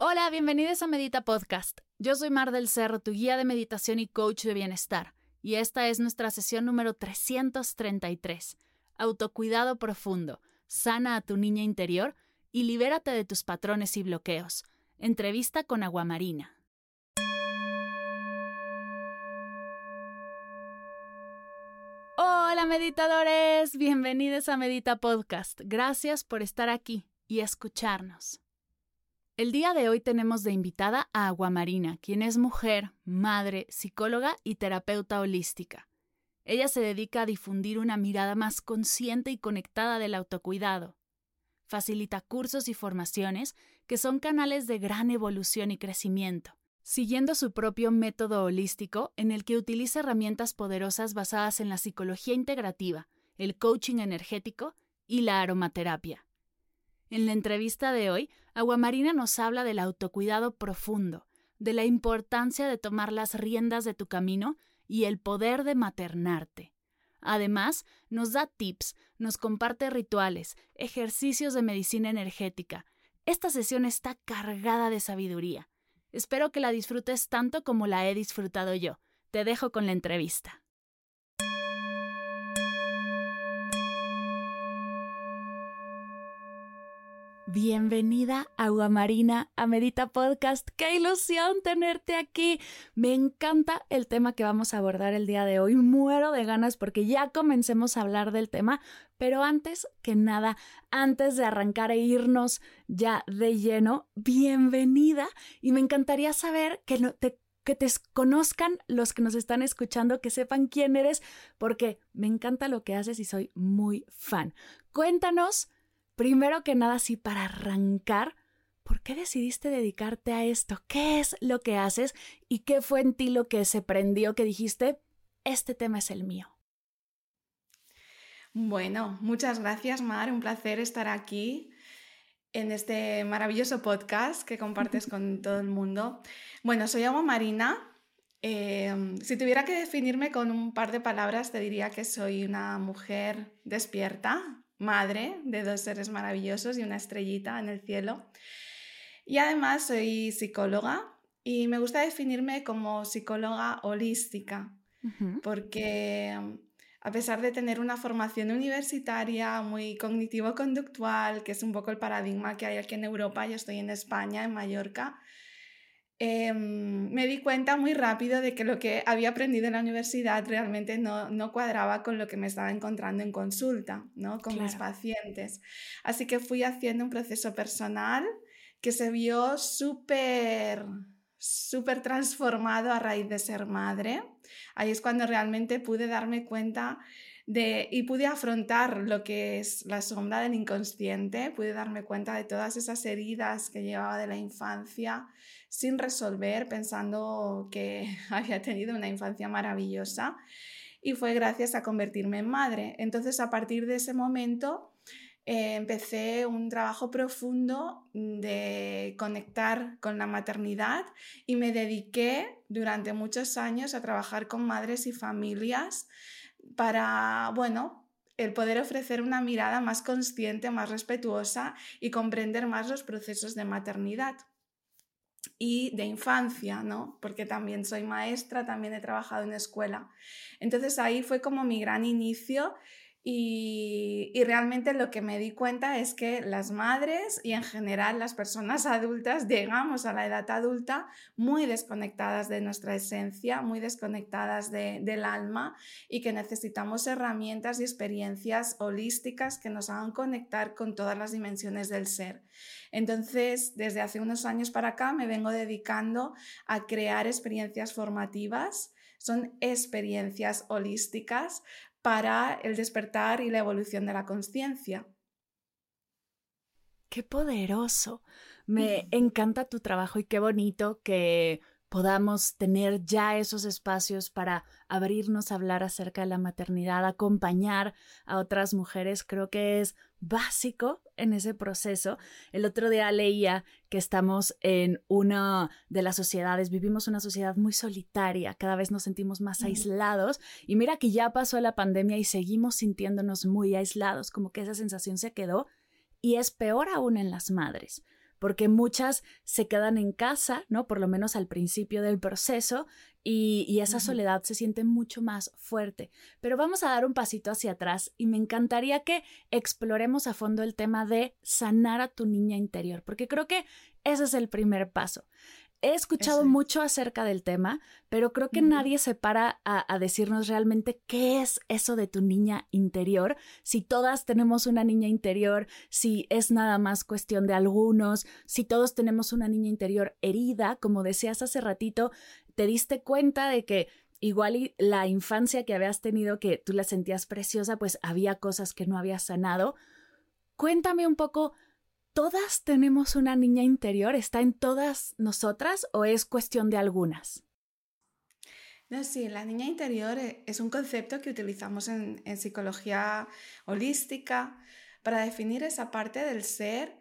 Hola, bienvenidos a Medita Podcast. Yo soy Mar del Cerro, tu guía de meditación y coach de bienestar, y esta es nuestra sesión número 333. Autocuidado profundo, sana a tu niña interior y libérate de tus patrones y bloqueos. Entrevista con Aguamarina. Hola meditadores, bienvenidos a Medita Podcast. Gracias por estar aquí y escucharnos. El día de hoy tenemos de invitada a Aguamarina, quien es mujer, madre, psicóloga y terapeuta holística. Ella se dedica a difundir una mirada más consciente y conectada del autocuidado. Facilita cursos y formaciones que son canales de gran evolución y crecimiento, siguiendo su propio método holístico en el que utiliza herramientas poderosas basadas en la psicología integrativa, el coaching energético y la aromaterapia. En la entrevista de hoy, Aguamarina nos habla del autocuidado profundo, de la importancia de tomar las riendas de tu camino y el poder de maternarte. Además, nos da tips, nos comparte rituales, ejercicios de medicina energética. Esta sesión está cargada de sabiduría. Espero que la disfrutes tanto como la he disfrutado yo. Te dejo con la entrevista. Bienvenida, Agua Marina, a Medita Podcast. ¡Qué ilusión tenerte aquí! Me encanta el tema que vamos a abordar el día de hoy. Muero de ganas porque ya comencemos a hablar del tema, pero antes que nada, antes de arrancar e irnos ya de lleno, bienvenida y me encantaría saber que te que te conozcan los que nos están escuchando, que sepan quién eres, porque me encanta lo que haces y soy muy fan. Cuéntanos Primero que nada, sí, para arrancar, ¿por qué decidiste dedicarte a esto? ¿Qué es lo que haces? ¿Y qué fue en ti lo que se prendió que dijiste, este tema es el mío? Bueno, muchas gracias, Mar. Un placer estar aquí en este maravilloso podcast que compartes con todo el mundo. Bueno, soy Agua Marina. Em, si tuviera que definirme con un par de palabras, te diría que soy una mujer despierta, madre de dos seres maravillosos y una estrellita en el cielo. Y además soy psicóloga y me gusta definirme como psicóloga holística, porque mm, a pesar de tener una formación universitaria muy cognitivo-conductual, que es un poco el paradigma que hay aquí en Europa, yo estoy en España, en Mallorca, Em, me di cuenta muy rápido de que lo que había aprendido en la universidad realmente no, no cuadraba con lo que me estaba encontrando en consulta, ¿no? con mis pacientes. Así que fui haciendo un proceso personal que se vio súper súper transformado a raíz de ser madre. Ahí es cuando realmente pude darme cuenta y pude afrontar lo que es la sombra del inconsciente, pude darme cuenta de todas esas heridas que llevaba de la infancia, sin resolver, pensando que había tenido una infancia maravillosa. y fue gracias a convertirme en madre. Entonces, a partir de ese momento, eh, empecé un trabajo profundo de conectar con la maternidad y me dediqué durante muchos años a trabajar con madres y familias para, bueno, el poder ofrecer una mirada más consciente, más respetuosa y comprender más los procesos de maternidad y de infancia, ¿no? Porque también soy maestra, también he trabajado en escuela. Entonces ahí fue como mi gran inicio y, realmente lo que me di cuenta es que las madres y en general las personas adultas llegamos a la edad adulta muy desconectadas de nuestra esencia, muy desconectadas del alma y que necesitamos herramientas y experiencias holísticas que nos hagan conectar con todas las dimensiones del ser. Entonces, desde hace unos años para acá me vengo dedicando a crear experiencias formativas son experiencias holísticas para el despertar y la evolución de la conciencia. Qué poderoso. Me encanta tu trabajo y qué bonito que podamos tener ya esos espacios para abrirnos a hablar acerca de la maternidad, acompañar a otras mujeres, creo que es básico en ese proceso. El otro día leía que estamos en una de las sociedades, vivimos una sociedad muy solitaria, cada vez nos sentimos más aislados y mira que ya pasó la pandemia y seguimos sintiéndonos muy aislados, como que esa sensación se quedó y es peor aún en las madres porque muchas se quedan en casa, ¿no? Por lo menos al principio del proceso, y, esa soledad se siente mucho más fuerte. Pero vamos a dar un pasito hacia atrás y me encantaría que exploremos a fondo el tema de sanar a tu niña interior, porque creo que ese es el primer paso. He escuchado mucho acerca del tema, pero creo que nadie se para a, decirnos realmente qué es eso de tu niña interior, si todas tenemos una niña interior, si es nada más cuestión de algunos, si todos tenemos una niña interior herida, como decías hace ratito, te diste cuenta de que igual la infancia que habías tenido, que tú la sentías preciosa, pues había cosas que no habías sanado. Cuéntame un poco ¿todas tenemos una niña interior? ¿Está en todas nosotras o es cuestión de algunas? No, sí, la niña interior eh, es un concepto que utilizamos en, en psicología holística para definir esa parte del ser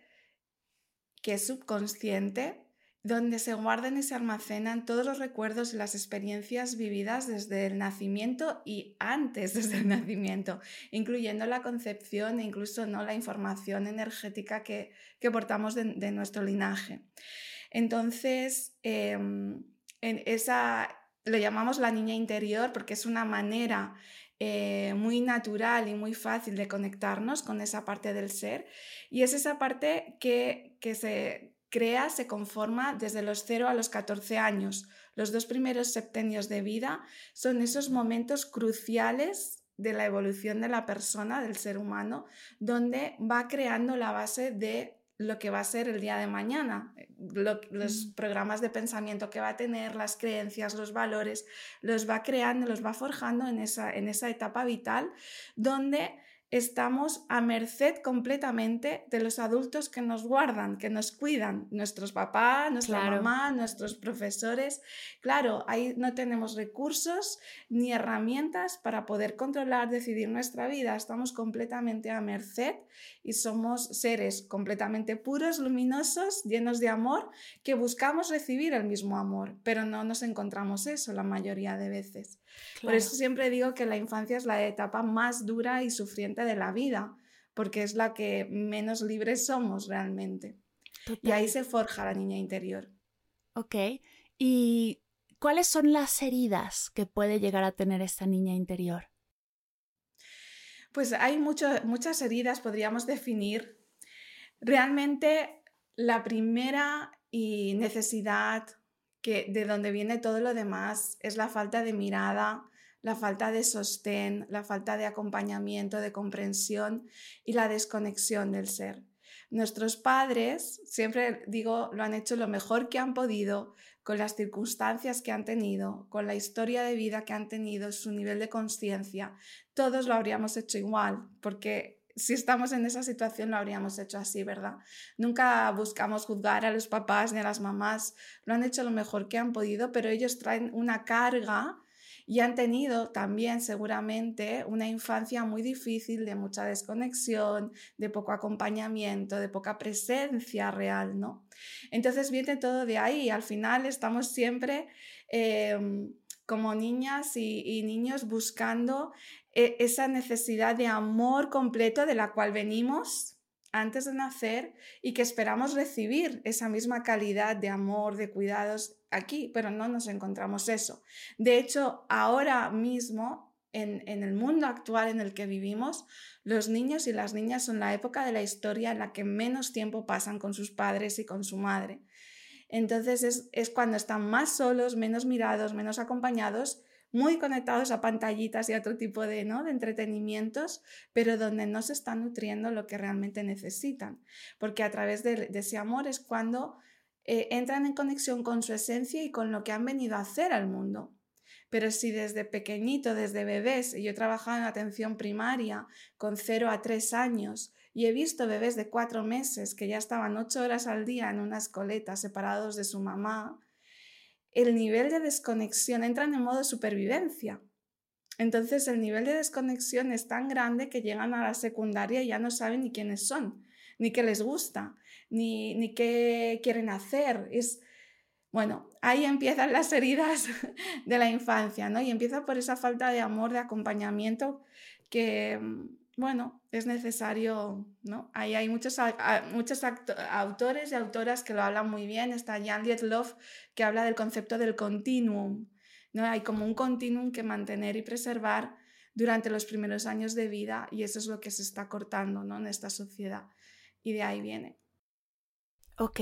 que es subconsciente donde se guardan y se almacenan todos los recuerdos y las experiencias vividas desde el nacimiento y antes desde el nacimiento, incluyendo la concepción e incluso ¿no? la información energética que, portamos de, nuestro linaje. Entonces, em, esa, lo llamamos la niña interior porque es una manera eh, muy natural y muy fácil de conectarnos con esa parte del ser y es esa parte que, que se crea, se conforma desde los 0 a los 14 años. Los dos primeros septenios de vida son esos momentos cruciales de la evolución de la persona, del ser humano, donde va creando la base de lo que va a ser el día de mañana, los programas de pensamiento que va a tener, las creencias, los valores, los va creando, los va forjando en esa, en esa etapa vital donde estamos a merced completamente de los adultos que nos guardan, que nos cuidan, nuestros papás, nuestra mamá, nuestros profesores. Claro, ahí no tenemos recursos ni herramientas para poder controlar, decidir nuestra vida. Estamos completamente a merced y somos seres completamente puros, luminosos, llenos de amor, que buscamos recibir el mismo amor, pero no nos encontramos eso la mayoría de veces. Por eso siempre digo que la infancia es la etapa más dura y sufriente de la vida, porque es la que menos libres somos realmente. Y ahí se forja la niña interior. Ok. ¿Y cuáles son las heridas que puede llegar a tener esta niña interior? Pues hay muchas heridas, podríamos definir. Realmente la primera y necesidad que de donde viene todo lo demás es la falta de mirada, la falta de sostén, la falta de acompañamiento, de comprensión y la desconexión del ser. Nuestros padres, siempre digo, lo han hecho lo mejor que han podido con las circunstancias que han tenido, con la historia de vida que han tenido, su nivel de conciencia. Todos lo habríamos hecho igual, porque si estamos en esa situación lo habríamos hecho así, ¿verdad? Nunca buscamos juzgar a los papás ni a las mamás, lo han hecho lo mejor que han podido, pero ellos traen una carga y han tenido también seguramente una infancia muy difícil de mucha desconexión, de poco acompañamiento, de poca presencia real, ¿no? Entonces viene todo de ahí. Al final estamos siempre em, como niñas y, niños buscando eh, esa necesidad de amor completo de la cual venimos antes de nacer y que esperamos recibir esa misma calidad de amor, de cuidados aquí, pero no nos encontramos eso. De hecho, ahora mismo, en, en, el mundo actual en el que vivimos, los niños y las niñas son la época de la historia en la que menos tiempo pasan con sus padres y con su madre. Entonces es, es cuando están más solos, menos mirados, menos acompañados muy conectados a pantallitas y a otro tipo de, ¿no? de entretenimientos, pero donde no se están nutriendo lo que realmente necesitan. Porque a través de, ese amor es cuando eh, entran en conexión con su esencia y con lo que han venido a hacer al mundo. Pero si desde pequeñito, desde bebés, yo he trabajado en atención primaria con 0 a 3 años y he visto bebés de 4 meses que ya estaban 8 horas al día en una escoleta separados de su mamá, el nivel de desconexión, entran en modo supervivencia. Entonces el nivel de desconexión es tan grande que llegan a la secundaria y ya no saben ni quiénes son, ni qué les gusta, ni, ni qué quieren hacer. Es, bueno, ahí empiezan las heridas de la infancia, ¿no? Y empieza por esa falta de amor, de acompañamiento que, bueno, es necesario, ¿no? Ahí hay muchos, muchos autores y autoras que lo hablan muy bien. Está Jan Love que habla del concepto del continuum, ¿no? Hay como un continuum que mantener y preservar durante los primeros años de vida y eso es lo que se está cortando, ¿no? En esta sociedad. Y de ahí viene. Ok,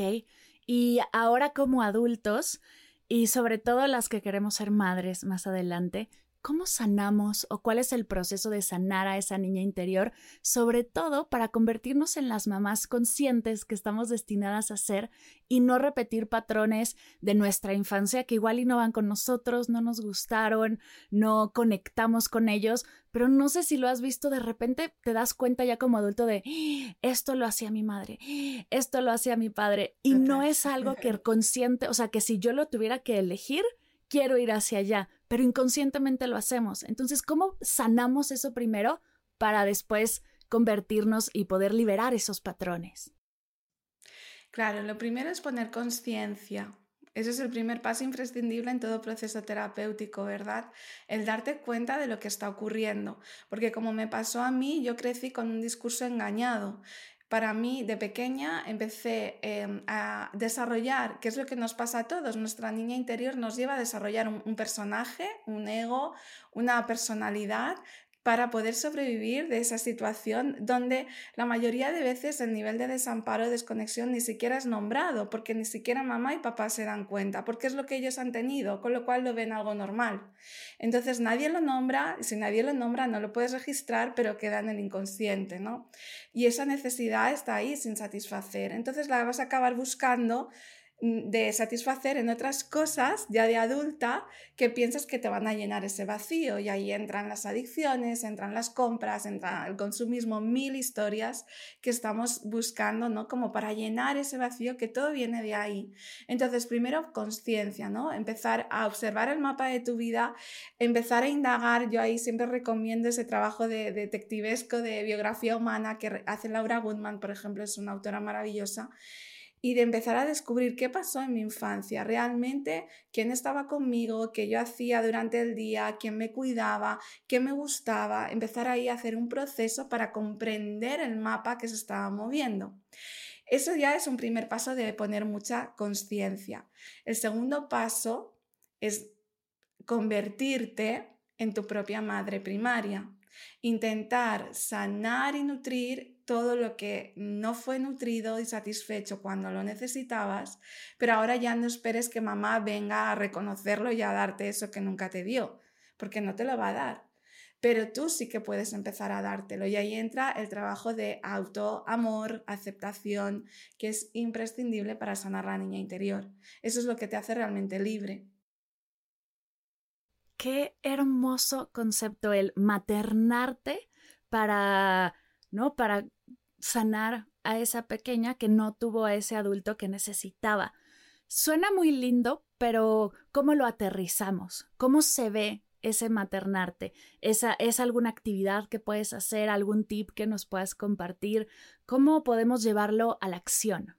y ahora como adultos, y sobre todo las que queremos ser madres más adelante, ¿Cómo sanamos o cuál es el proceso de sanar a esa niña interior? Sobre todo para convertirnos en las mamás conscientes que estamos destinadas a ser y no repetir patrones de nuestra infancia que igual y no van con nosotros, no nos gustaron, no conectamos con ellos, pero no sé si lo has visto, de repente te das cuenta ya como adulto de esto lo hacía mi madre, esto lo hacía mi padre y no es algo que consciente, o sea, que si yo lo tuviera que elegir, quiero ir hacia allá, pero inconscientemente lo hacemos. Entonces, ¿cómo sanamos eso primero para después convertirnos y poder liberar esos patrones? Claro, lo primero es poner conciencia. Ese es el primer paso imprescindible en todo proceso terapéutico, ¿verdad? El darte cuenta de lo que está ocurriendo. Porque como me pasó a mí, yo crecí con un discurso engañado. Para mí, de pequeña, empecé em, a desarrollar, qué es lo que nos pasa a todos, nuestra niña interior nos lleva a desarrollar un personaje, un ego, una personalidad para poder sobrevivir de esa situación donde la mayoría de veces el nivel de desamparo, desconexión ni siquiera es nombrado, porque ni siquiera mamá y papá se dan cuenta, porque es lo que ellos han tenido, con lo cual lo ven algo normal. Entonces nadie lo nombra, si nadie lo nombra no lo puedes registrar, pero queda en el inconsciente, ¿no? Y esa necesidad está ahí sin satisfacer. Entonces la vas a acabar buscando de satisfacer en otras cosas ya de adulta que piensas que te van a llenar ese vacío y ahí entran las adicciones, entran las compras, entra el consumismo, mil historias que estamos buscando, ¿no? Como para llenar ese vacío que todo viene de ahí. Entonces, primero conciencia, ¿no? Empezar a observar el mapa de tu vida, empezar a indagar, yo ahí siempre recomiendo ese trabajo de, detectivesco de biografía humana que hace Laura Goodman, por ejemplo, es una autora maravillosa y de empezar a descubrir qué pasó en mi infancia, realmente quién estaba conmigo, qué yo hacía durante el día, quién me cuidaba, qué me gustaba, empezar ahí a hacer un proceso para comprender el mapa que se estaba moviendo. Eso ya es un primer paso de poner mucha conciencia. El segundo paso es convertirte en tu propia madre primaria. Intentar sanar y nutrir todo lo que no fue nutrido y satisfecho cuando lo necesitabas, pero ahora ya no esperes que mamá venga a reconocerlo y a darte eso que nunca te dio, porque no te lo va a dar. Pero tú sí que puedes empezar a dártelo y ahí entra el trabajo de auto, amor, aceptación, que es imprescindible para sanar la niña interior. Eso es lo que te hace realmente libre. Qué hermoso concepto el maternarte para ¿no? Para sanar a esa pequeña que no tuvo a ese adulto que necesitaba. Suena muy lindo, pero ¿cómo lo aterrizamos? ¿Cómo se ve ese maternarte? ¿Esa, ¿Es alguna actividad que puedes hacer, algún tip que nos puedas compartir? ¿Cómo podemos llevarlo a la acción?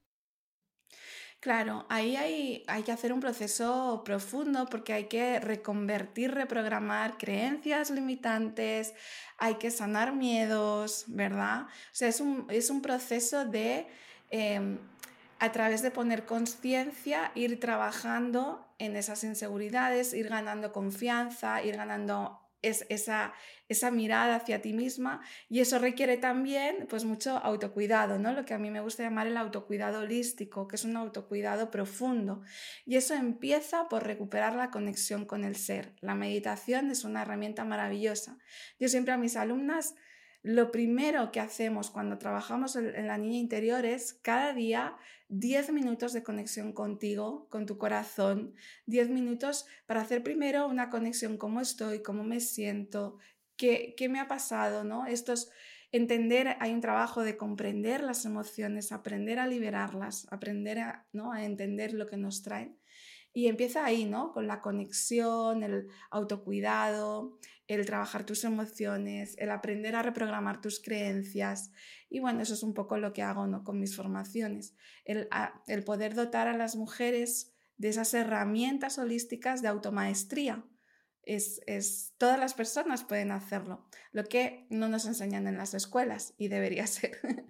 Claro, ahí hay, hay, que hacer un proceso profundo porque hay que reconvertir, reprogramar creencias limitantes, hay que sanar miedos, ¿verdad? O sea, es un, es un proceso de, em, a través de poner conciencia, ir trabajando en esas inseguridades, ir ganando confianza, ir ganando es esa, esa mirada hacia ti misma y eso requiere también pues mucho autocuidado, ¿no? Lo que a mí me gusta llamar el autocuidado holístico, que es un autocuidado profundo. Y eso empieza por recuperar la conexión con el ser. La meditación es una herramienta maravillosa. Yo siempre a mis alumnas lo primero que hacemos cuando trabajamos en la niña interior es cada día 10 minutos de conexión contigo, con tu corazón, 10 minutos para hacer primero una conexión cómo estoy, cómo me siento, qué, qué me ha pasado, ¿no? Esto es entender, hay un trabajo de comprender las emociones, aprender a liberarlas, aprender a, ¿no? a entender lo que nos traen. Y empieza ahí, ¿no? Con la conexión, el autocuidado, el trabajar tus emociones, el aprender a reprogramar tus creencias. Y bueno, eso es un poco lo que hago ¿no? con mis formaciones, el, el poder dotar a las mujeres de esas herramientas holísticas de automaestría. Es, es, todas las personas pueden hacerlo, lo que no nos enseñan en las escuelas y debería ser.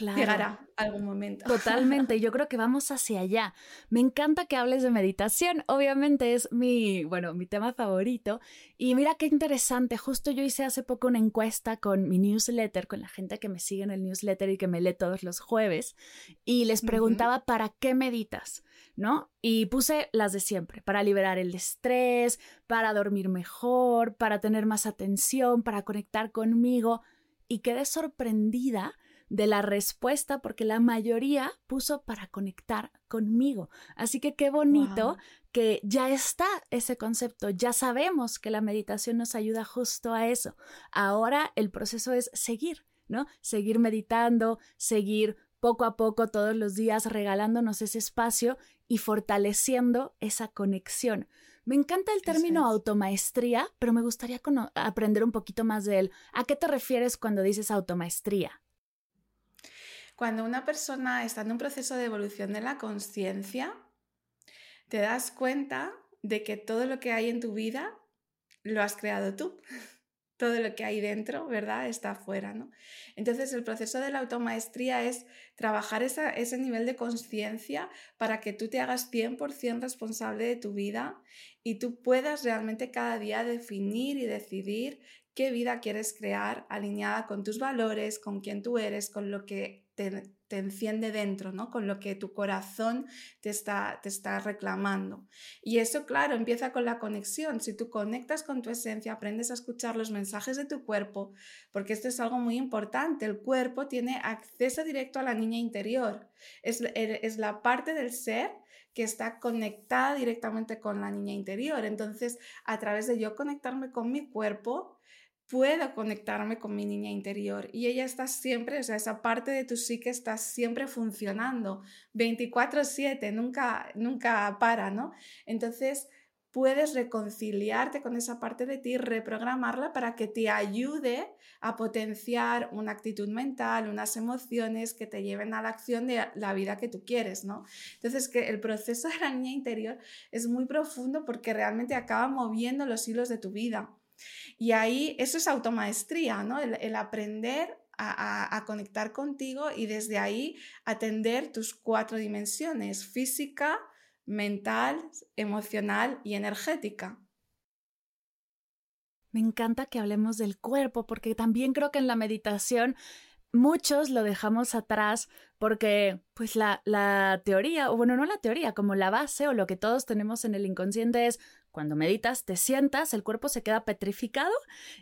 Llegará algún momento. Totalmente, yo creo que vamos hacia allá. Me encanta que hables de meditación, obviamente es mi, bueno, mi tema favorito. Y mira qué interesante, justo yo hice hace poco una encuesta con mi newsletter, con la gente que me sigue en el newsletter y que me lee todos los jueves, y les preguntaba, ¿para qué meditas? ¿No? Y puse las de siempre, para liberar el estrés, para dormir mejor, para tener más atención, para conectar conmigo. Y quedé sorprendida de la respuesta porque la mayoría puso para conectar conmigo. Así que qué bonito que ya está ese concepto, ya sabemos que la meditación nos ayuda justo a eso. Ahora el proceso es seguir, ¿no? Seguir meditando, seguir poco a poco todos los días regalándonos ese espacio y fortaleciendo esa conexión. Me encanta el término automaestría, pero me gustaría aprender un poquito más de él. ¿A qué te refieres cuando dices automaestría? Cuando una persona está en un proceso de evolución de la conciencia, te das cuenta de que todo lo que hay en tu vida lo has creado tú. Todo lo que hay dentro, ¿verdad? Está afuera, ¿no? Entonces, el proceso de la automaestría es trabajar ese nivel de conciencia para que tú te hagas 100% responsable de tu vida y tú puedas realmente cada día definir y decidir qué vida quieres crear alineada con tus valores, con quién tú eres, con lo que te, enciende dentro, ¿no? Con lo que tu corazón te está, te está reclamando. Y eso, claro, empieza con la conexión. Si tú conectas con tu esencia, aprendes a escuchar los mensajes de tu cuerpo, porque esto es algo muy importante. El cuerpo tiene acceso directo a la niña interior. Es, es la parte del ser que está conectada directamente con la niña interior. Entonces, a través de yo conectarme con mi cuerpo, puedo conectarme con mi niña interior y ella está siempre, o sea, esa parte de tu psique está siempre funcionando 24/7, nunca, nunca para, ¿no? Entonces puedes reconciliarte con esa parte de ti, reprogramarla para que te ayude a potenciar una actitud mental, unas emociones que te lleven a la acción de la vida que tú quieres, ¿no? Entonces, que el proceso de la niña interior es muy profundo porque realmente acaba moviendo los hilos de tu vida. Y ahí eso es automaestría, ¿no? El, aprender a, conectar contigo y desde ahí atender tus cuatro dimensiones, física, mental, emocional y energética. Me encanta que hablemos del cuerpo porque también creo que en la meditación muchos lo dejamos atrás porque pues la, la, teoría, o bueno, no la teoría, como la base o lo que todos tenemos en el inconsciente es cuando meditas, te sientas, el cuerpo se queda petrificado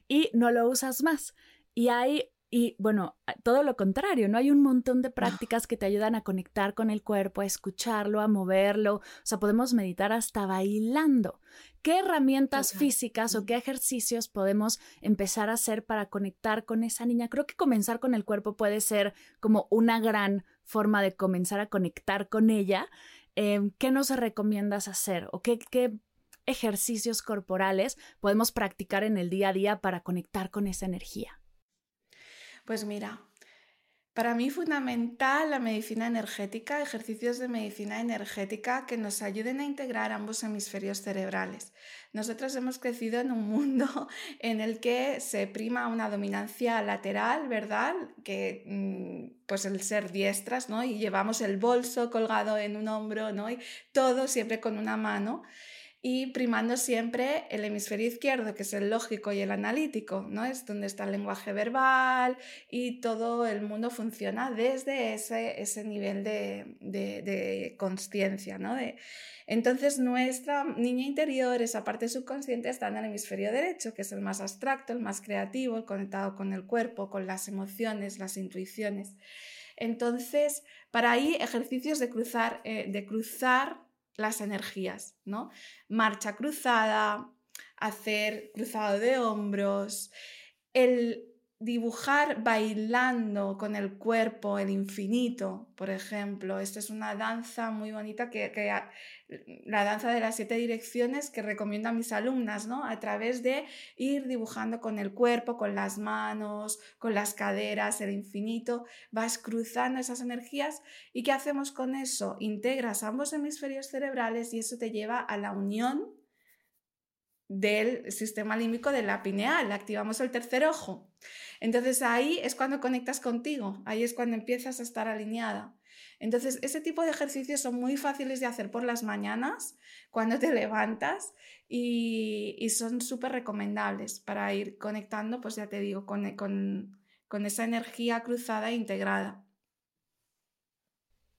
y no lo usas más. Y hay, y bueno, todo lo contrario, ¿no? Hay un montón de prácticas que te ayudan a conectar con el cuerpo, a escucharlo, a moverlo. O sea, podemos meditar hasta bailando. ¿Qué herramientas físicas o qué ejercicios podemos empezar a hacer para conectar con esa niña? Creo que comenzar con el cuerpo puede ser como una gran forma de comenzar a conectar con ella. Em, ¿Qué nos recomiendas hacer o qué, qué ejercicios corporales podemos practicar en el día a día para conectar con esa energía? Pues mira, para mí fundamental la medicina energética, ejercicios de medicina energética que nos ayuden a integrar ambos hemisferios cerebrales. Nosotros hemos crecido en un mundo en el que se prima una dominancia lateral, ¿verdad? Que mm, pues el ser diestras, ¿no? Y llevamos el bolso colgado en un hombro, ¿no? Y todo siempre con una mano y primando siempre el hemisferio izquierdo, que es el lógico y el analítico, ¿no? Es donde está el lenguaje verbal y todo el mundo funciona desde ese, ese nivel de, de, conciencia, ¿no? De, entonces nuestra niña interior, esa parte subconsciente, está en el hemisferio derecho, que es el más abstracto, el más creativo, el conectado con el cuerpo, con las emociones, las intuiciones. Entonces, para ahí ejercicios de cruzar, eh, de cruzar las energías, ¿no? Marcha cruzada, hacer cruzado de hombros, el dibujar bailando con el cuerpo el infinito, por ejemplo. Esta es una danza muy bonita que, la danza de las siete direcciones que recomiendo a mis alumnas, ¿no? A través de ir dibujando con el cuerpo, con las manos, con las caderas, el infinito, vas cruzando esas energías y ¿qué hacemos con eso? Integras ambos hemisferios cerebrales y eso te lleva a la unión del sistema límbico de la pineal, activamos el tercer ojo. Entonces ahí es cuando conectas contigo, ahí es cuando empiezas a estar alineada. Entonces ese tipo de ejercicios son muy fáciles de hacer por las mañanas, cuando te levantas y, son súper recomendables para ir conectando, pues ya te digo, con, con, con esa energía cruzada e integrada.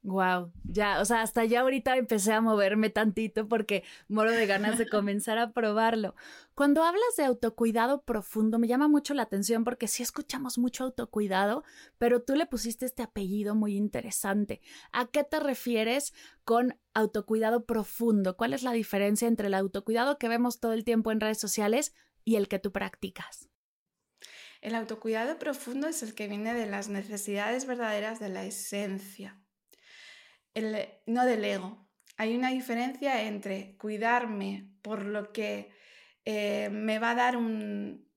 Wow, ya, o sea, hasta ya ahorita empecé a moverme tantito porque moro de ganas de comenzar a probarlo. Cuando hablas de autocuidado profundo, me llama mucho la atención porque sí escuchamos mucho autocuidado, pero tú le pusiste este apellido muy interesante. ¿A qué te refieres con autocuidado profundo? ¿Cuál es la diferencia entre el autocuidado que vemos todo el tiempo en redes sociales y el que tú practicas? El autocuidado profundo es el que viene de las necesidades verdaderas de la esencia no del ego. Hay una diferencia entre cuidarme por lo que eh, me va a dar un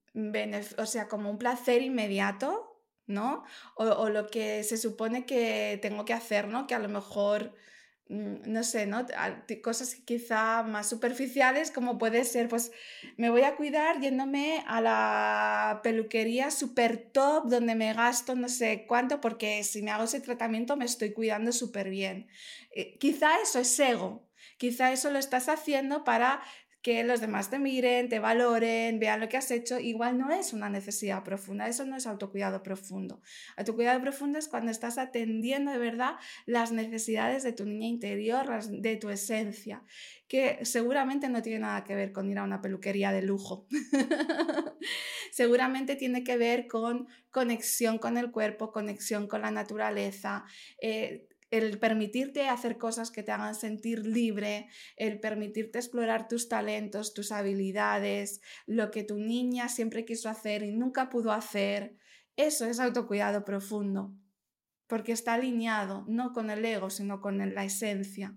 o sea, como un placer inmediato, ¿no? O, lo que se supone que tengo que hacer, ¿no? Que a lo mejor no sé, ¿no? Cosas quizá más superficiales como puede ser, pues me voy a cuidar yéndome a la peluquería super top donde me gasto no sé cuánto porque si me hago ese tratamiento me estoy cuidando súper bien. Eh, quizá eso es ego, quizá eso lo estás haciendo para que los demás te miren, te valoren, vean lo que has hecho, igual no es una necesidad profunda, eso no es autocuidado profundo. Autocuidado profundo es cuando estás atendiendo de verdad las necesidades de tu niña interior, de tu esencia, que seguramente no tiene nada que ver con ir a una peluquería de lujo. seguramente tiene que ver con conexión con el cuerpo, conexión con la naturaleza, eh, el permitirte hacer cosas que te hagan sentir libre, el permitirte explorar tus talentos, tus habilidades, lo que tu niña siempre quiso hacer y nunca pudo hacer, eso es autocuidado profundo, porque está alineado no con el ego, sino con la esencia.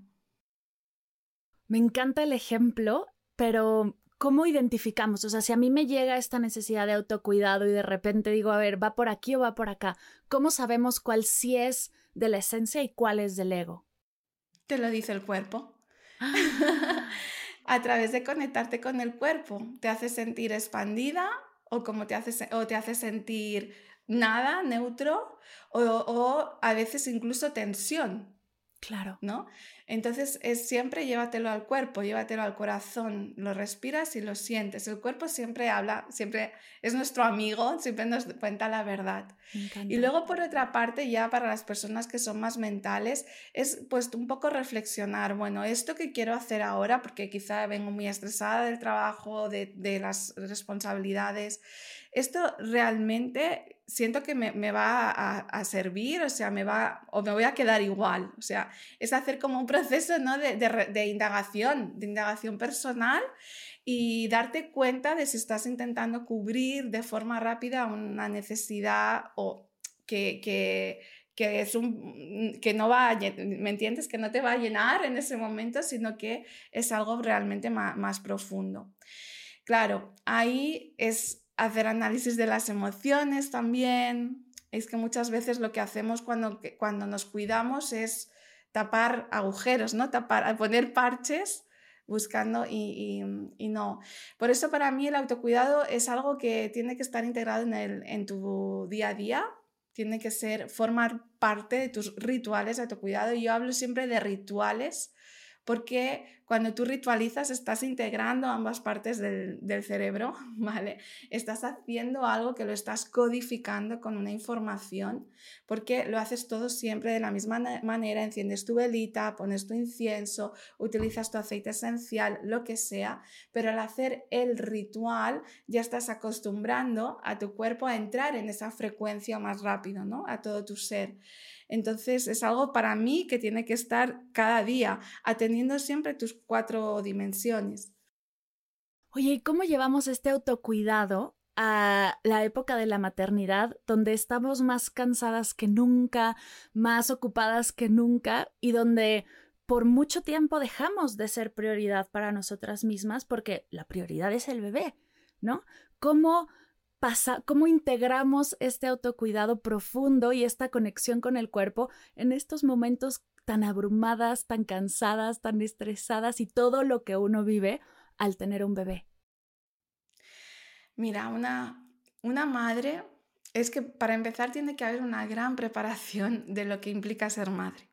Me encanta el ejemplo, pero ¿cómo identificamos? O sea, si a mí me llega esta necesidad de autocuidado y de repente digo, a ver, ¿va por aquí o va por acá? ¿Cómo sabemos cuál sí es de la esencia y cuál es del ego? Te lo dice el cuerpo. a través de conectarte con el cuerpo. Te hace sentir expandida o como te hace, o te hace sentir nada, neutro, o, o a veces incluso tensión. Claro. ¿No? Entonces es siempre llévatelo al cuerpo, llévatelo al corazón, lo respiras y lo sientes. El cuerpo siempre habla, siempre es nuestro amigo, siempre nos cuenta la verdad. Y luego por otra parte, ya para las personas que son más mentales, es pues un poco reflexionar, bueno, esto que quiero hacer ahora, porque quizá vengo muy estresada del trabajo, de, de las responsabilidades, esto realmente siento que me, va a, servir, o sea, me va, o me voy a quedar igual. O sea, es hacer como un proceso ¿no? de, de, indagación, de indagación personal y darte cuenta de si estás intentando cubrir de forma rápida una necesidad o que, que, que es un que no va a, ¿me entiendes? Que no te va a llenar en ese momento, sino que es algo realmente más, más profundo. Claro, ahí es hacer análisis de las emociones también. Es que muchas veces lo que hacemos cuando, cuando nos cuidamos es tapar agujeros, ¿no? Tapar, poner parches buscando y, y, no. Por eso para mí el autocuidado es algo que tiene que estar integrado en, el, en tu día a día, tiene que ser, formar parte de tus rituales de autocuidado. Yo hablo siempre de rituales porque cuando tú ritualizas estás integrando ambas partes del, cerebro, ¿vale? Estás haciendo algo que lo estás codificando con una información, porque lo haces todo siempre de la misma manera, enciendes tu velita, pones tu incienso, utilizas tu aceite esencial, lo que sea, pero al hacer el ritual ya estás acostumbrando a tu cuerpo a entrar en esa frecuencia más rápido, ¿no? A todo tu ser. Entonces es algo para mí que tiene que estar cada día, atendiendo siempre tus cuatro dimensiones. Oye, ¿y cómo llevamos este autocuidado a la época de la maternidad, donde estamos más cansadas que nunca, más ocupadas que nunca y donde por mucho tiempo dejamos de ser prioridad para nosotras mismas porque la prioridad es el bebé, ¿no? ¿Cómo cómo integramos este autocuidado profundo y esta conexión con el cuerpo en estos momentos tan abrumadas, tan cansadas, tan estresadas y todo lo que uno vive al tener un bebé. Mira, una, una madre es que para empezar tiene que haber una gran preparación de lo que implica ser madre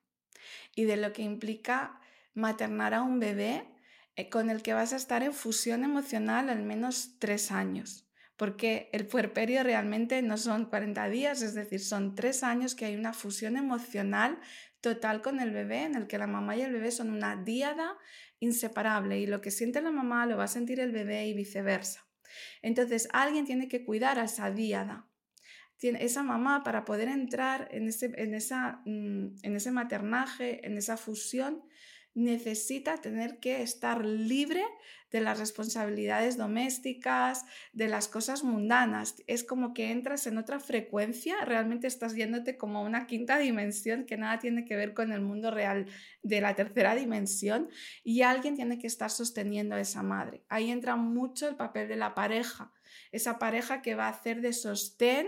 y de lo que implica maternar a un bebé eh, con el que vas a estar en fusión emocional al menos tres años porque el puerperio realmente no son 40 días, es decir, son tres años que hay una fusión emocional total con el bebé, en el que la mamá y el bebé son una díada inseparable y lo que siente la mamá lo va a sentir el bebé y viceversa. Entonces, alguien tiene que cuidar a esa díada. Esa mamá, para poder entrar en ese, mm, en ese maternaje, en esa fusión, necesita tener que estar libre de las responsabilidades domésticas, de las cosas mundanas. Es como que entras en otra frecuencia, realmente estás yéndote como una quinta dimensión que nada tiene que ver con el mundo real de la tercera dimensión y alguien tiene que estar sosteniendo a esa madre. Ahí entra mucho el papel de la pareja, esa pareja que va a hacer de sostén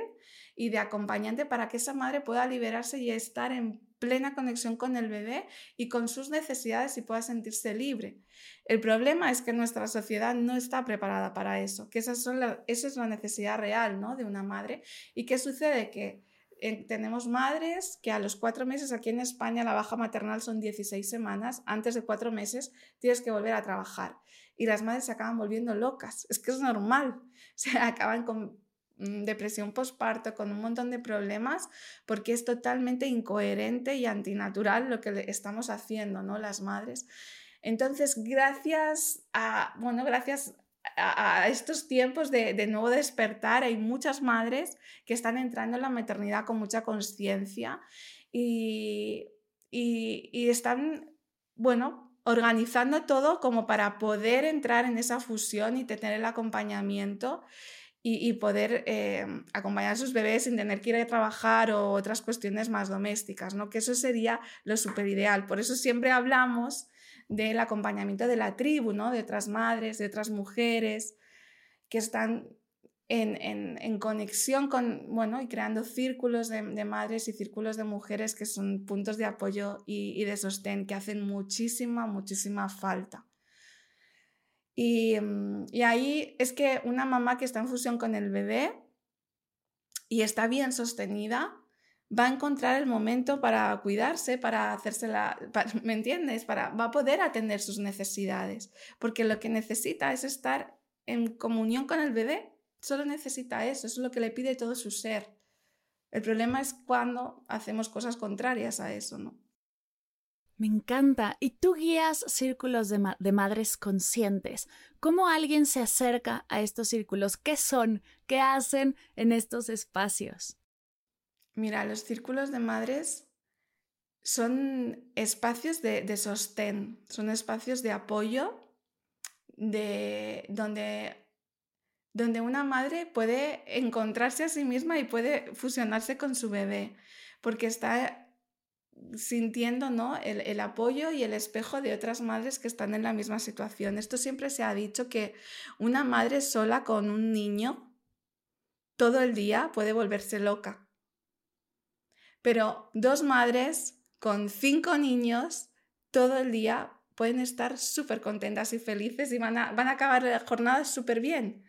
y de acompañante para que esa madre pueda liberarse y estar en plena conexión con el bebé y con sus necesidades y pueda sentirse libre. El problema es que nuestra sociedad no está preparada para eso, que esa, son esa es la necesidad real ¿no? de una madre. ¿Y qué sucede? Que eh, tenemos madres que a los cuatro meses, aquí en España la baja maternal son 16 semanas, antes de cuatro meses tienes que volver a trabajar. Y las madres se acaban volviendo locas, es que es normal, se acaban con depresión postparto, con un montón de problemas, porque es totalmente incoherente y antinatural lo que estamos haciendo, ¿no? Las madres. Entonces, gracias a, bueno, gracias a, estos tiempos de, nuevo despertar, hay muchas madres que están entrando en la maternidad con mucha conciencia y, y, y están, bueno, organizando todo como para poder entrar en esa fusión y tener el acompañamiento y, poder eh, acompañar a sus bebés sin tener que ir a trabajar o otras cuestiones más domésticas, ¿no? Que eso sería lo super ideal. Por eso siempre hablamos del acompañamiento de la tribu, ¿no? De otras madres, de otras mujeres que están en, conexión con, bueno, y creando círculos de, madres y círculos de mujeres que son puntos de apoyo y de sostén que hacen muchísima, muchísima falta. Mm, y, ahí es que una mamá que está en fusión con el bebé y está bien sostenida, va a encontrar el momento para cuidarse, para hacerse la, ¿me entiendes? Para, va a poder atender sus necesidades, porque lo que necesita es estar en comunión con el bebé, solo necesita eso, eso es lo que le pide todo su ser. El problema es cuando hacemos cosas contrarias a eso, ¿no? Me encanta. Y tú guías círculos de, madres conscientes. ¿Cómo alguien se acerca a estos círculos? ¿Qué son? ¿Qué hacen en estos espacios? Mira, los círculos de madres son espacios de, de sostén, son espacios de apoyo, de donde donde una madre puede encontrarse a sí misma y puede fusionarse con su bebé, porque está sintiendo ¿no? el, apoyo y el espejo de otras madres que están en la misma situación. Esto siempre se ha dicho que una madre sola con un niño todo el día puede volverse loca. Pero dos madres con cinco niños todo el día pueden estar súper contentas y felices y van a, van a acabar la jornada súper bien.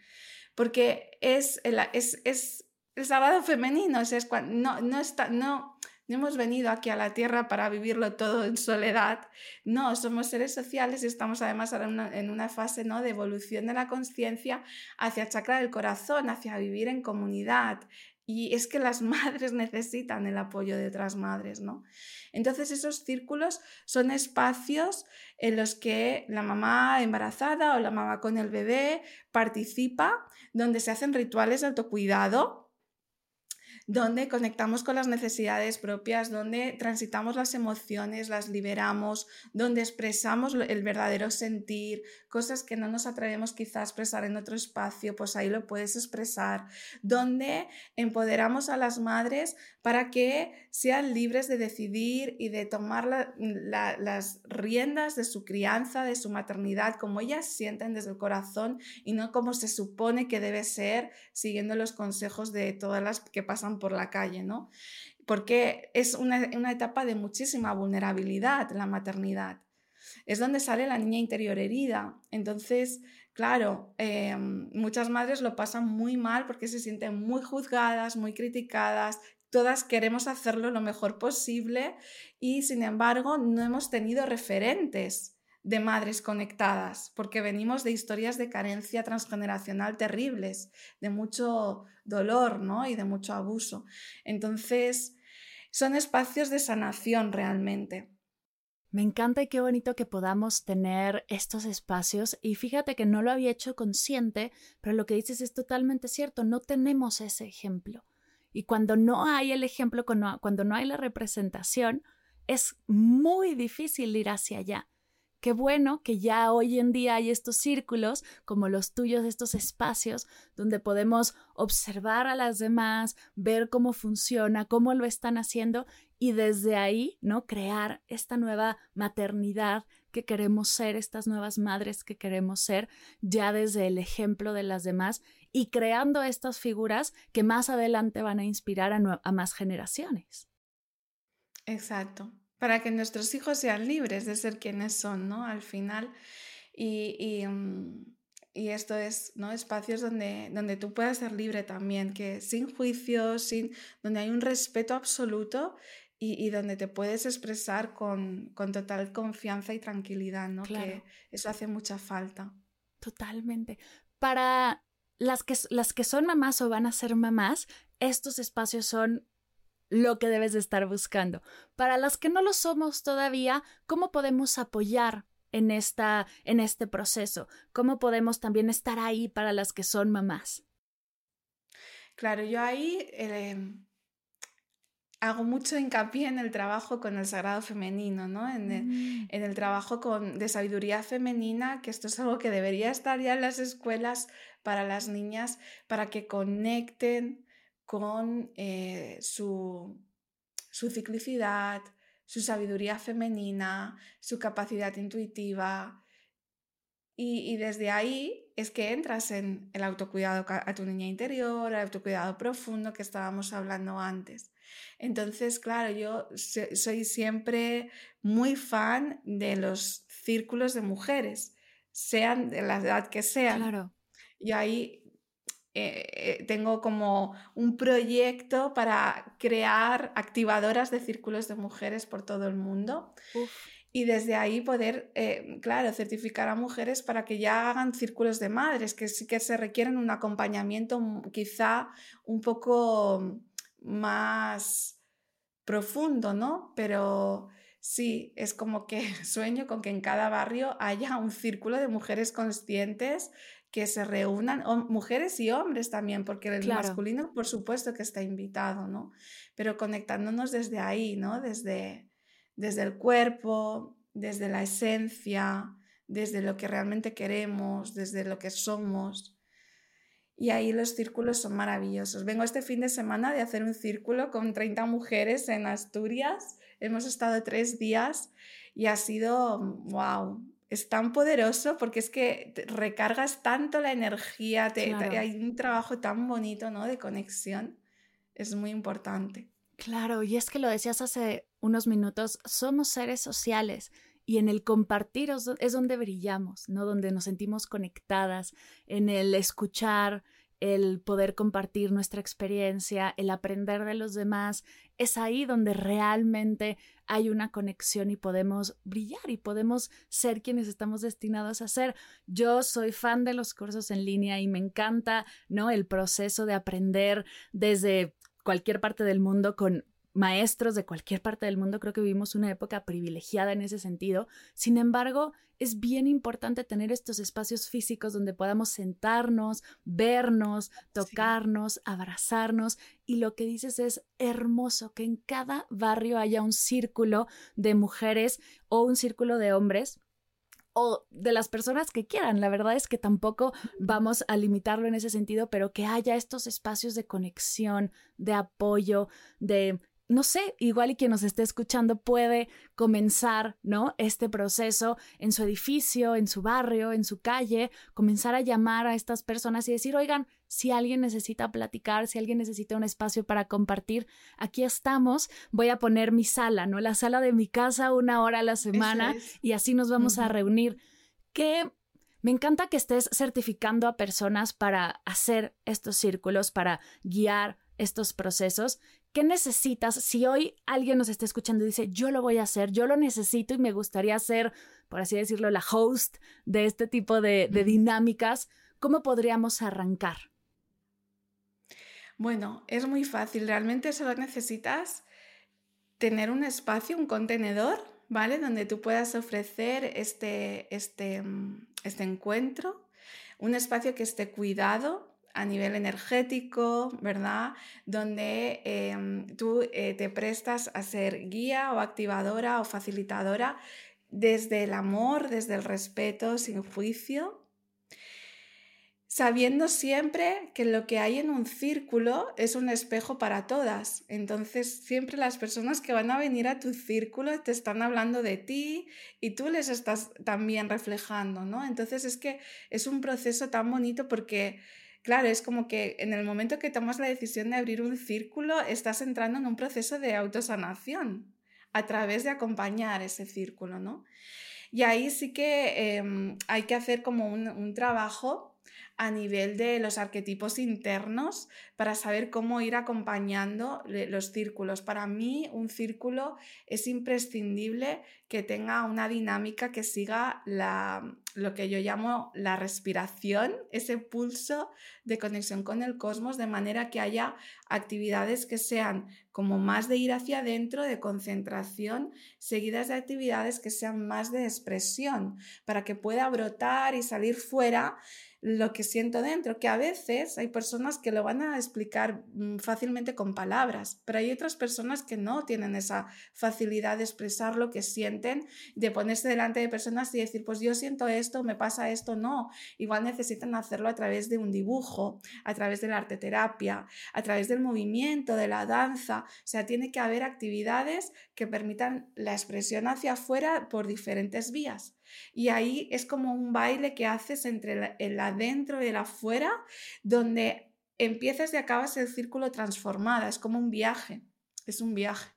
Porque es el, es, es el sábado femenino, es no, no, está, no, hemos venido aquí a la Tierra para vivirlo todo en soledad. No, somos seres sociales y estamos además en una fase ¿no? de evolución de la conciencia hacia chakra del corazón, hacia vivir en comunidad. Y es que las madres necesitan el apoyo de otras madres, ¿no? Entonces esos círculos son espacios en los que la mamá embarazada o la mamá con el bebé participa, donde se hacen rituales de autocuidado, donde conectamos con las necesidades propias, donde transitamos las emociones, las liberamos, donde expresamos el verdadero sentir, cosas que no nos atrevemos quizá a expresar en otro espacio, pues ahí lo puedes expresar, donde empoderamos a las madres para que sean libres de decidir y de tomar las riendas de su crianza, de su maternidad, como ellas sienten desde el corazón y no como se supone que debe ser, siguiendo los consejos de todas las que pasan por la calle, ¿no? Porque es una, etapa de muchísima vulnerabilidad la maternidad. Es donde sale la niña interior herida. Entonces, Claro, em, muchas madres lo pasan muy mal porque se sienten muy juzgadas, muy criticadas, todas queremos hacerlo lo mejor posible y sin embargo no hemos tenido referentes de madres conectadas, porque venimos de historias de carencia transgeneracional terribles, de mucho dolor ¿no? y de mucho abuso. Entonces, son espacios de sanación realmente. Me encanta y qué bonito que podamos tener estos espacios y fíjate que no lo había hecho consciente, pero lo que dices es totalmente cierto, no tenemos ese ejemplo. Y cuando no hay el ejemplo, cuando no hay la representación, es muy difícil ir hacia allá. Qué bueno que ya hoy en día hay estos círculos como los tuyos, estos espacios donde podemos observar a las demás, ver cómo funciona, cómo lo están haciendo y desde ahí, ¿no? Crear esta nueva maternidad que queremos ser, estas nuevas madres que queremos ser, ya desde el ejemplo de las demás y creando estas figuras que más adelante van a inspirar a, más generaciones. Exacto, para que nuestros hijos sean libres de ser quienes son, ¿no? Al final. Y, mm, esto es, ¿no? Espacios donde, donde tú puedas ser libre también, que sin juicios, sin, donde hay un respeto absoluto y, donde te puedes expresar con, total confianza y tranquilidad, ¿no? Que eso hace mucha falta. Totalmente. Para las que, las que son mamás o van a ser mamás, estos espacios son lo que debes de estar buscando. Para las que no lo somos todavía, ¿cómo podemos apoyar en, esta, en este proceso? ¿Cómo podemos también estar ahí para las que son mamás? Claro, yo ahí em, hago mucho hincapié en el trabajo con el sagrado femenino, ¿no? en, el, mm. trabajo con, de sabiduría femenina, que esto es algo que debería estar ya en las escuelas para las niñas, para que conecten con eh, su, su ciclicidad, su sabiduría femenina, su capacidad intuitiva. Y, y, desde ahí es que entras en el autocuidado a tu niña interior, el autocuidado profundo que estábamos hablando antes. Entonces, claro, yo soy siempre muy fan de los círculos de mujeres, sean de la edad que sean. Claro. Y ahí eh, eh, tengo como un proyecto para crear activadoras de círculos de mujeres por todo el mundo. Y desde ahí poder, eh, claro, certificar a mujeres para que ya hagan círculos de madres, que sí que se requieren un acompañamiento quizá un poco más profundo, ¿no? Pero sí, es como que sueño con que en cada barrio haya un círculo de mujeres conscientes que se reúnan, mujeres y hombres también, porque el masculino por supuesto que está invitado, ¿no? Pero conectándonos desde ahí, ¿no? Desde, desde el cuerpo, desde la esencia, desde lo que realmente queremos, desde lo que somos. y ahí los círculos son maravillosos. Vengo este fin de semana de hacer un círculo con 30 mujeres en Asturias. Hemos estado tres días y ha sido, wow, es tan poderoso porque es que recargas tanto la energía, te, hay un trabajo tan bonito, ¿no? De conexión. Es muy importante. Claro, y es que lo decías hace unos minutos, somos seres sociales y en el compartir es donde brillamos, ¿no? Donde nos sentimos conectadas, en el escuchar, el poder compartir nuestra experiencia, el aprender de los demás, es ahí donde realmente hay una conexión y podemos brillar y podemos ser quienes estamos destinados a ser. Yo soy fan de los cursos en línea y me encanta, ¿no? El proceso de aprender desde cualquier parte del mundo con maestros de cualquier parte del mundo. Creo que vivimos una época privilegiada en ese sentido. Sin embargo, es bien importante tener estos espacios físicos donde podamos sentarnos, vernos, tocarnos, abrazarnos. Y lo que dices es hermoso que en cada barrio haya un círculo de mujeres o un círculo de hombres o de las personas que quieran. La verdad es que tampoco vamos a limitarlo en ese sentido, pero que haya estos espacios de conexión, de apoyo, de no sé, igual y quien nos esté escuchando puede comenzar, ¿no? Este proceso en su edificio, en su barrio, en su calle, comenzar a llamar a estas personas y decir, oigan, si alguien necesita platicar, si alguien necesita un espacio para compartir, aquí estamos, voy a poner mi sala, ¿no? La sala de mi casa una hora a la semana y así nos vamos a reunir. Que me encanta que estés certificando a personas para hacer estos círculos, para guiar estos procesos ¿Qué necesitas? Si hoy alguien nos está escuchando y dice, yo lo voy a hacer, yo lo necesito y me gustaría ser, por así decirlo, la host de este tipo de, dinámicas, ¿cómo podríamos arrancar? Bueno, es muy fácil. Realmente solo necesitas tener un espacio, un contenedor, ¿vale? Donde tú puedas ofrecer este, este, mm, este encuentro, un espacio que esté cuidado, a nivel energético, ¿verdad? Donde em, tú eh, te prestas a ser guía o activadora o facilitadora desde el amor, desde el respeto, sin juicio, sabiendo siempre que lo que hay en un círculo es un espejo para todas. Entonces, siempre las personas que van a venir a tu círculo te están hablando de ti y tú les estás también reflejando, ¿no? Entonces, es que es un proceso tan bonito porque Claro, es como que en el momento que tomas la decisión de abrir un círculo, estás entrando en un proceso de autosanación a través de acompañar ese círculo, ¿no? Y ahí sí que em, hay que hacer como un, un trabajo a nivel de los arquetipos internos para saber cómo ir acompañando los círculos. Para mí un círculo es imprescindible que tenga una dinámica que siga la, lo que yo llamo la respiración, ese pulso de conexión con el cosmos, de manera que haya actividades que sean como más de ir hacia adentro, de concentración, seguidas de actividades que sean más de expresión, para que pueda brotar y salir fuera lo que siento dentro, que a veces hay personas que lo van a explicar mm, fácilmente con palabras, pero hay otras personas que no tienen esa facilidad de expresar lo que sienten, de ponerse delante de personas y decir, pues yo siento esto, me pasa esto, no. Igual necesitan hacerlo a través de un dibujo, a través de la arte terapia, a través del movimiento, de la danza. O sea, tiene que haber actividades que permitan la expresión hacia afuera por diferentes vías. Y ahí es como un baile que haces entre el adentro y el afuera, donde empiezas y acabas el círculo transformada. Es como un viaje, es un viaje.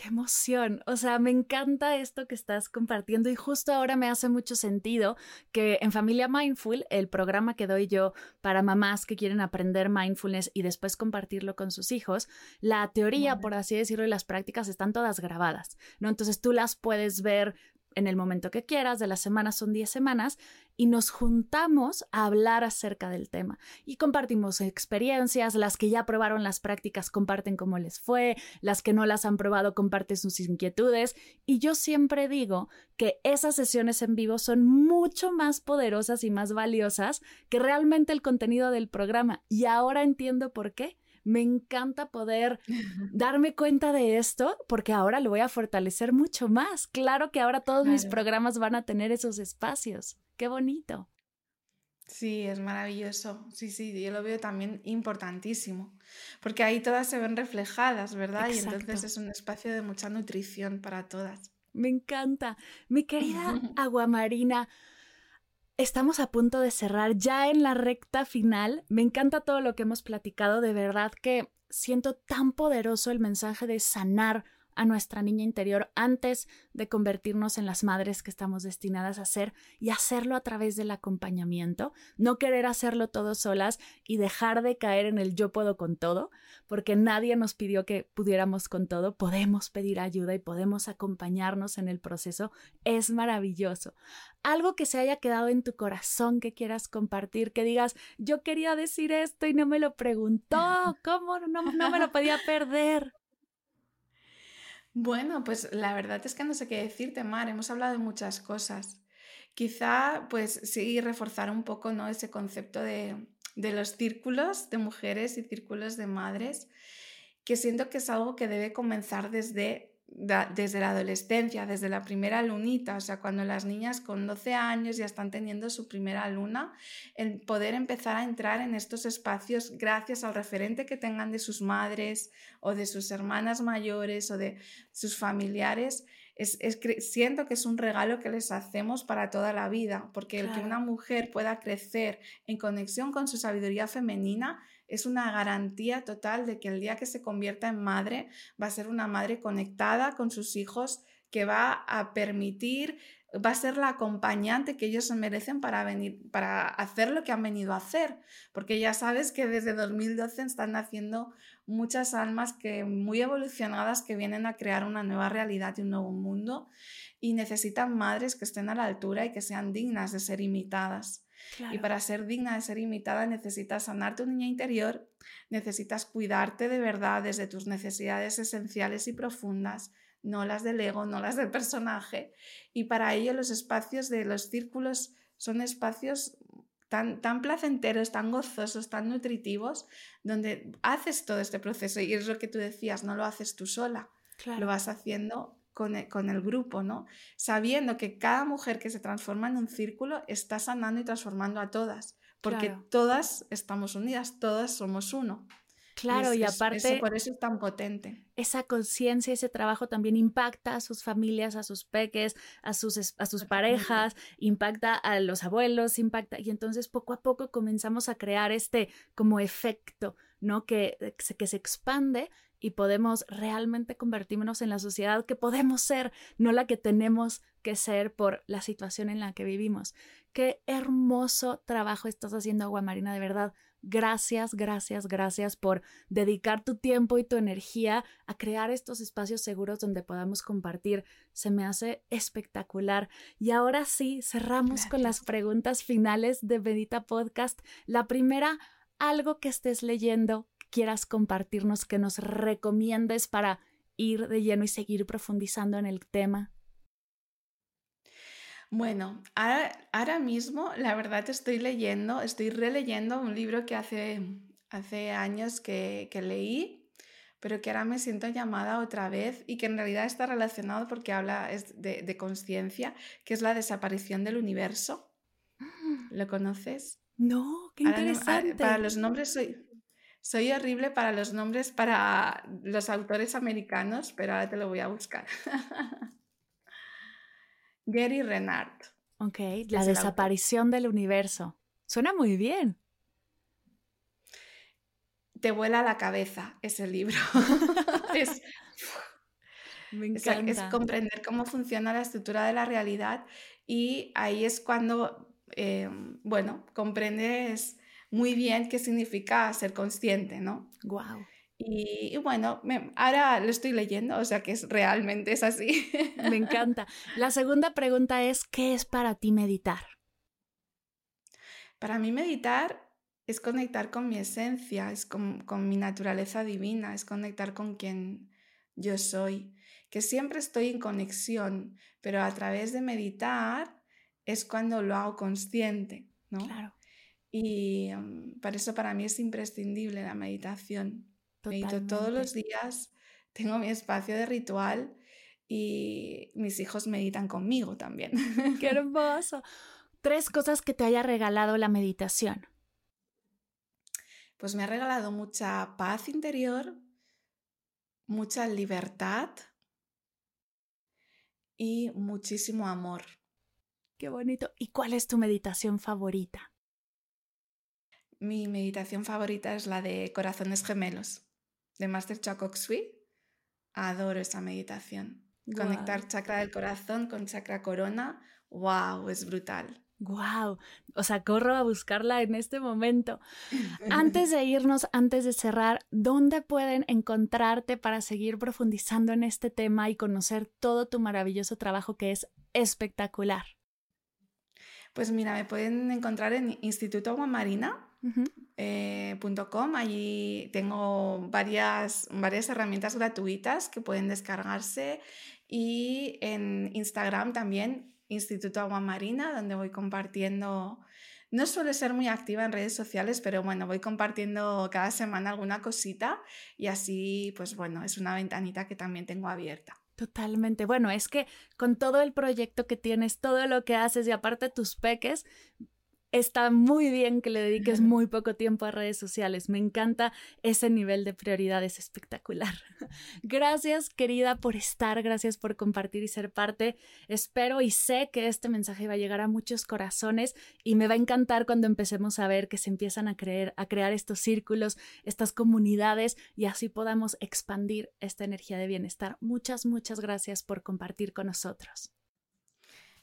Qué emoción. O sea, me encanta esto que estás compartiendo y justo ahora me hace mucho sentido que en Familia Mindful, el programa que doy yo para mamás que quieren aprender mindfulness y después compartirlo con sus hijos, la teoría, por así decirlo, y las prácticas están todas grabadas, ¿no? Entonces tú las puedes ver en el momento que quieras, de la semana son 10 semanas, y nos juntamos a hablar acerca del tema. Y compartimos experiencias, las que ya probaron las prácticas comparten cómo les fue, las que no las han probado comparten sus inquietudes. Y yo siempre digo que esas sesiones en vivo son mucho más poderosas y más valiosas que realmente el contenido del programa. Y ahora entiendo por qué me encanta poder darme cuenta de esto porque ahora lo voy a fortalecer mucho más. Claro que ahora todos mis programas van a tener esos espacios. Qué bonito. Sí, es maravilloso. Sí, sí, yo lo veo también importantísimo, porque ahí todas se ven reflejadas, ¿verdad? Y entonces es un espacio de mucha nutrición para todas. Me encanta. Mi querida Aguamarina, estamos a punto de cerrar ya en la recta final. Me encanta todo lo que hemos platicado, de verdad que siento tan poderoso el mensaje de sanar a nuestra niña interior antes de convertirnos en las madres que estamos destinadas a ser y hacerlo a través del acompañamiento, no querer hacerlo todo solas y dejar de caer en el yo puedo con todo, porque nadie nos pidió que pudiéramos con todo, podemos pedir ayuda y podemos acompañarnos en el proceso, es maravilloso. Algo que se haya quedado en tu corazón que quieras compartir, que digas, yo quería decir esto y no me lo preguntó, ¿cómo no, no me lo podía perder? Bueno, pues la verdad es que no sé qué decirte, Mar. Hemos hablado de muchas cosas. Quizá, pues sí, reforzar un poco ¿no? ese concepto de, de los círculos de mujeres y círculos de madres, que siento que es algo que debe comenzar desde desde la adolescencia, desde la primera lunita, o sea, cuando las niñas con 12 años ya están teniendo su primera luna, el poder empezar a entrar en estos espacios gracias al referente que tengan de sus madres o de sus hermanas mayores o de sus familiares, es, siento que es un regalo que les hacemos para toda la vida, porque el que una mujer pueda crecer en conexión con su sabiduría femenina es una garantía total de que el día que se convierta en madre va a ser una madre conectada con sus hijos que va a permitir, va a ser la acompañante que ellos se merecen para venir, para hacer lo que han venido a hacer, porque ya sabes que desde 2012 están naciendo muchas almas que muy evolucionadas que vienen a crear una nueva realidad y un nuevo mundo y necesitan madres que estén a la altura y que sean dignas de ser imitadas. Y para ser digna de ser imitada necesitas sanar tu niña interior, necesitas cuidarte de verdad desde tus necesidades esenciales y profundas, no las del ego, no las del personaje. Y para ello los espacios de los círculos son espacios tan, tan placenteros, tan gozosos, tan nutritivos, donde haces todo este proceso. Y es lo que tú decías, no lo haces tú sola, lo vas haciendo e, con el, grupo, ¿no? Sabiendo que cada mujer que se transforma en un círculo está sanando y transformando a todas, porque todas estamos unidas, todas somos uno. Claro, y, aparte... por eso es tan potente. Esa conciencia, ese trabajo también impacta a sus familias, a sus peques, a sus, a sus parejas, impacta a los abuelos, impacta... Y entonces poco a poco comenzamos a crear este como efecto, ¿no? Que, que se expande y podemos realmente convertirnos en la sociedad que podemos ser, no la que tenemos que ser por la situación en la que vivimos. Qué hermoso trabajo estás haciendo, Agua Marina, de verdad. Gracias, gracias, gracias por dedicar tu tiempo y tu energía a crear estos espacios seguros donde podamos compartir. Se me hace espectacular. Y ahora sí, cerramos con las preguntas finales de Medita Podcast. La primera, algo que estés leyendo quieras compartirnos, que nos recomiendes para ir de lleno y seguir profundizando en el tema? Bueno, ahora, mismo la verdad estoy leyendo, estoy releyendo un libro que hace, hace años que, leí, pero que ahora me siento llamada otra vez y que en realidad está relacionado porque habla de, de conciencia, que es la desaparición del universo. ¿Lo conoces? No, qué interesante. para los nombres soy, soy horrible para los nombres para los autores americanos, pero ahora te lo voy a buscar. Gary Renard. Ok, La desaparición del universo. Suena muy bien. Te vuela la cabeza ese libro. es, Me encanta. Es, comprender cómo funciona la estructura de la realidad y ahí es cuando, eh, bueno, comprendes muy bien qué significa ser consciente, ¿no? Wow. Y, bueno, ahora lo estoy leyendo, o sea que es, realmente es así. Me encanta. La segunda pregunta es, ¿qué es para ti meditar? Para mí meditar es conectar con mi esencia, es con, con mi naturaleza divina, es conectar con quien yo soy, que siempre estoy en conexión, pero a través de meditar es cuando lo hago consciente, ¿no? Claro. Y mm, para eso para mí es imprescindible la meditación. Medito todos los días, tengo mi espacio de ritual y mis hijos meditan conmigo también. ¡Qué hermoso! tres cosas que te haya regalado la meditación. Pues me ha regalado mucha paz interior, mucha libertad y muchísimo amor. Qué bonito. ¿Y cuál es tu meditación favorita? Mi meditación favorita es la de Corazones Gemelos, de Master Chakok Sui. Adoro esa meditación. Conectar chakra del corazón con chakra corona, wow, es brutal. Wow, o sea, corro a buscarla en este momento. Antes de irnos, antes de cerrar, ¿dónde pueden encontrarte para seguir profundizando en este tema y conocer todo tu maravilloso trabajo que es espectacular? Pues mira, me pueden encontrar en Instituto Agua Marina, eh, Allí tengo varias, varias herramientas gratuitas que pueden descargarse y en Instagram también, Instituto Agua Marina, donde voy compartiendo, no suele ser muy activa en redes sociales, pero bueno, voy compartiendo cada semana alguna cosita y así, pues bueno, es una ventanita que también tengo abierta. Totalmente. Bueno, es que con todo el proyecto que tienes, todo lo que haces y aparte tus peques, está muy bien que le dediques muy poco tiempo a redes sociales. Me encanta ese nivel de prioridad, es espectacular. Gracias, querida, por estar, gracias por compartir y ser parte. Espero y sé que este mensaje va a llegar a muchos corazones y me va a encantar cuando empecemos a ver que se empiezan a creer, a crear estos círculos, estas comunidades y así podamos expandir esta energía de bienestar. Muchas, muchas gracias por compartir con nosotros.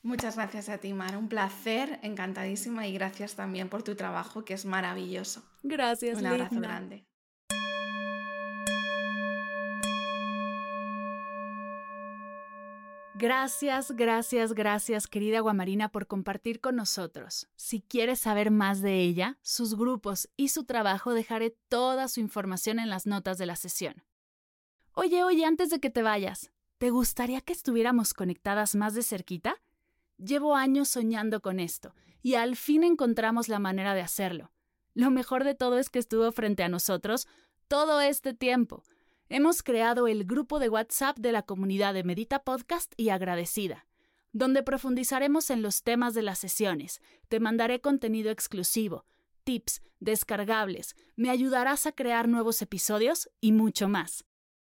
Muchas gracias a ti, Mar. Un placer, encantadísima y gracias también por tu trabajo, que es maravilloso. Gracias, Un abrazo grande. Gracias, gracias, gracias, querida Guamarina, por compartir con nosotros. Si quieres saber más de ella, sus grupos y su trabajo, dejaré toda su información en las notas de la sesión. Oye, oye, antes de que te vayas, ¿te gustaría que estuviéramos conectadas más de cerquita? Llevo años soñando con esto, y al fin encontramos la manera de hacerlo. Lo mejor de todo es que estuvo frente a nosotros todo este tiempo. Hemos creado el grupo de WhatsApp de la comunidad de Medita Podcast y Agradecida, donde profundizaremos en los temas de las sesiones. Te mandaré contenido exclusivo, tips, descargables, me ayudarás a crear nuevos episodios y mucho más.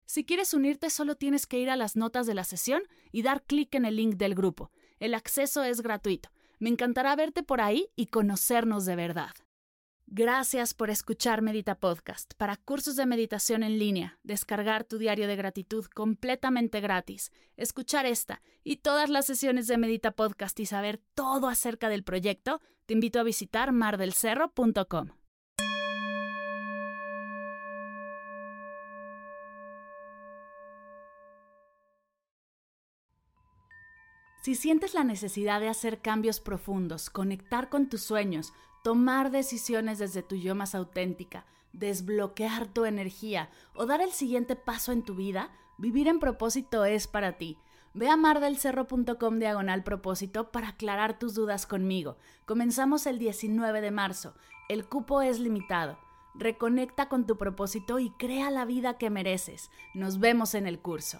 Si quieres unirte solo tienes que ir a las notas de la sesión y dar clic en el link del grupo. El acceso es gratuito. Me encantará verte por ahí y conocernos de verdad. Gracias por escuchar Medita Podcast. Para cursos de meditación en línea, descargar tu diario de gratitud completamente gratis, escuchar esta y todas las sesiones de Medita Podcast y saber todo acerca del proyecto, te invito a visitar mardelcerro.com. Si sientes la necesidad de hacer cambios profundos, conectar con tus sueños, tomar decisiones desde tu yo más auténtica, desbloquear tu energía o dar el siguiente paso en tu vida, vivir en propósito es para ti. Ve a mardelcerro.com diagonal propósito para aclarar tus dudas conmigo. Comenzamos el 19 de marzo. El cupo es limitado. Reconecta con tu propósito y crea la vida que mereces. Nos vemos en el curso.